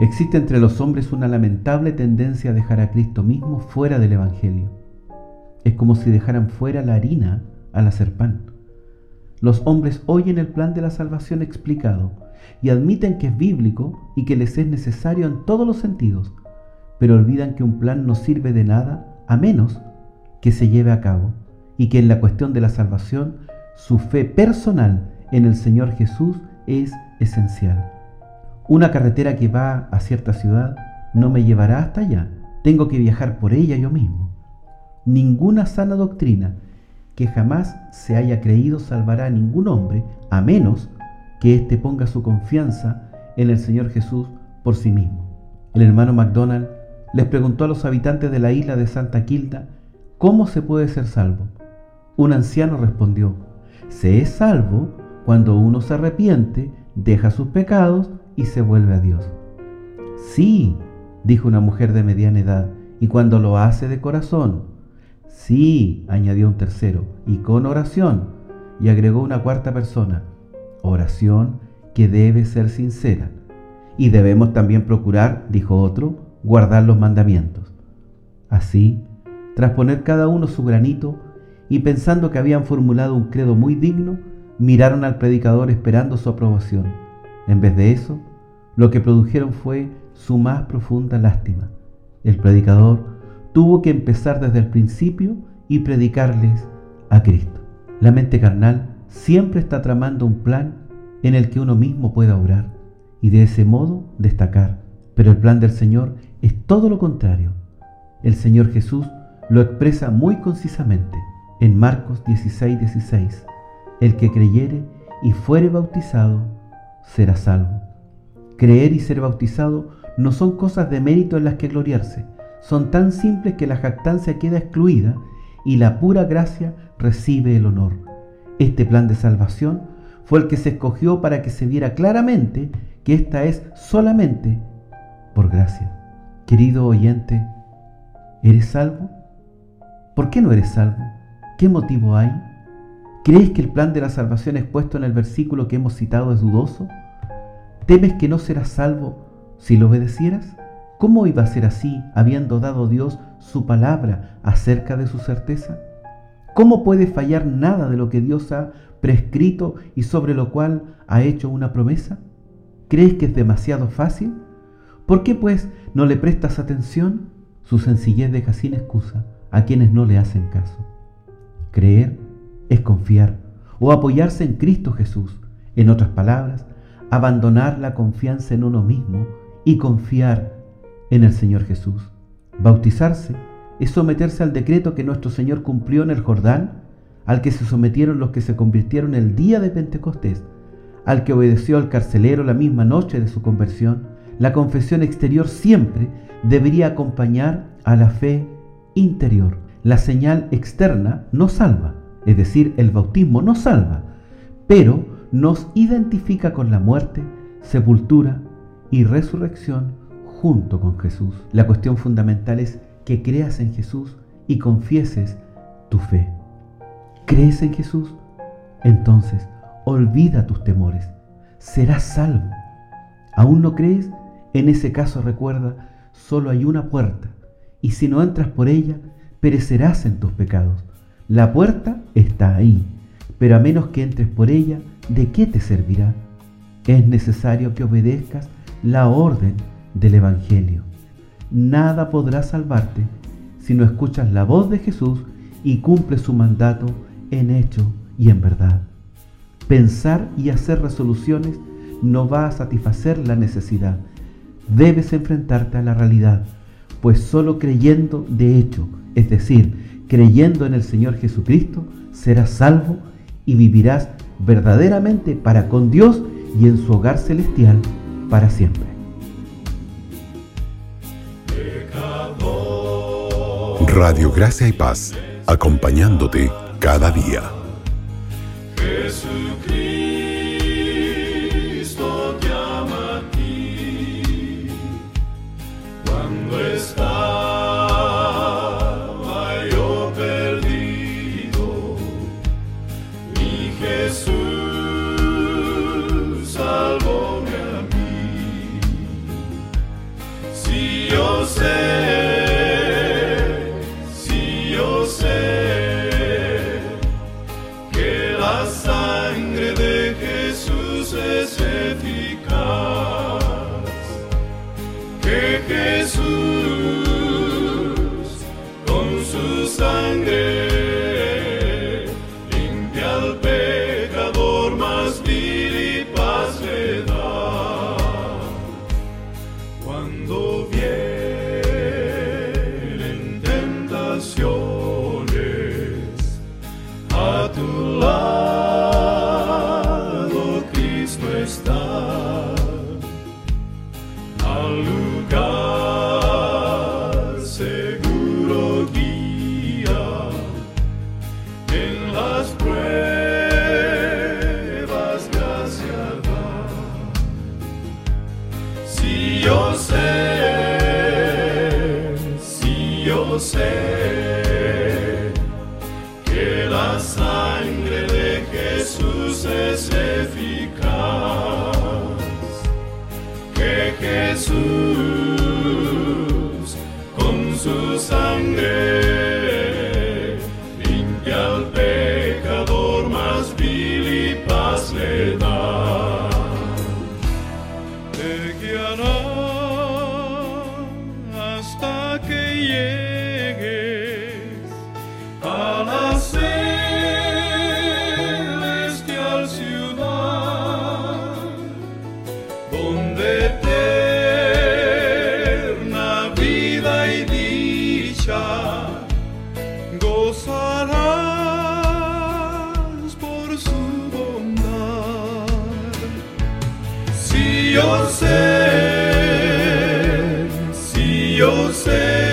Existe entre los hombres una lamentable tendencia a dejar a Cristo mismo fuera del Evangelio. Es como si dejaran fuera la harina al hacer pan. Los hombres oyen el plan de la salvación explicado y admiten que es bíblico y que les es necesario en todos los sentidos, pero olvidan que un plan no sirve de nada a menos que se lleve a cabo y que en la cuestión de la salvación su fe personal en el Señor Jesús es esencial. Una carretera que va a cierta ciudad no me llevará hasta allá, tengo que viajar por ella yo mismo. Ninguna sana doctrina que jamás se haya creído salvará a ningún hombre, a menos que éste ponga su confianza en el Señor Jesús por sí mismo. El hermano MacDonald les preguntó a los habitantes de la isla de Santa Quilda cómo se puede ser salvo. Un anciano respondió, se es salvo cuando uno se arrepiente, deja sus pecados y se vuelve a Dios. Sí, dijo una mujer de mediana edad, y cuando lo hace de corazón. Sí, añadió un tercero, y con oración. Y agregó una cuarta persona, oración que debe ser sincera. Y debemos también procurar, dijo otro, guardar los mandamientos. Así, tras poner cada uno su granito, y pensando que habían formulado un credo muy digno, miraron al predicador esperando su aprobación. En vez de eso, lo que produjeron fue su más profunda lástima. El predicador tuvo que empezar desde el principio y predicarles a Cristo. La mente carnal siempre está tramando un plan en el que uno mismo pueda obrar y de ese modo destacar. Pero el plan del Señor es todo lo contrario. El Señor Jesús lo expresa muy concisamente en Marcos 16, 16. El que creyere y fuere bautizado será salvo. Creer y ser bautizado no son cosas de mérito en las que gloriarse, son tan simples que la jactancia queda excluida y la pura gracia recibe el honor. Este plan de salvación fue el que se escogió para que se viera claramente que esta es solamente por gracia. Querido oyente, ¿eres salvo? ¿Por qué no eres salvo? ¿Qué motivo hay? ¿Crees que el plan de la salvación expuesto en el versículo que hemos citado es dudoso? ¿Temes que no serás salvo si lo obedecieras? ¿Cómo iba a ser así habiendo dado Dios su palabra acerca de su certeza? ¿Cómo puede fallar nada de lo que Dios ha prescrito y sobre lo cual ha hecho una promesa? ¿Crees que es demasiado fácil? ¿Por qué pues no le prestas atención? Su sencillez deja sin excusa a quienes no le hacen caso. Creer es confiar o apoyarse en Cristo Jesús. En otras palabras, abandonar la confianza en uno mismo y confiar en el Señor Jesús. Bautizarse es someterse al decreto que nuestro Señor cumplió en el Jordán, al que se sometieron los que se convirtieron el día de Pentecostés, al que obedeció al carcelero la misma noche de su conversión. La confesión exterior siempre debería acompañar a la fe interior. La señal externa no salva, es decir, el bautismo no salva, pero nos identifica con la muerte, sepultura y resurrección junto con Jesús. La cuestión fundamental es que creas en Jesús y confieses tu fe. ¿Crees en Jesús? Entonces, olvida tus temores. Serás salvo. ¿Aún no crees? En ese caso recuerda, solo hay una puerta, y si no entras por ella, perecerás en tus pecados. La puerta está ahí, pero a menos que entres por ella, ¿de qué te servirá? Es necesario que obedezcas la orden del Evangelio. Nada podrá salvarte si no escuchas la voz de Jesús y cumples su mandato en hecho y en verdad. Pensar y hacer resoluciones no va a satisfacer la necesidad. Debes enfrentarte a la realidad, pues solo creyendo de hecho, es decir, creyendo en el Señor Jesucristo, serás salvo y vivirás verdaderamente para con Dios y en su hogar celestial para siempre. Radio Gracia y Paz, acompañándote cada día. yo sé, si yo sé que la sangre de Jesús es eficaz, que Jesús con su sangre limpia al pecador más vil y paz le da. Cuando viene sé que la sangre de Jesús es eficaz, que Jesús con su sangre limpia al pecador más vil y paz le da. Te guiará hasta que llegues gozarás por su bondad. Si yo sé, si yo sé.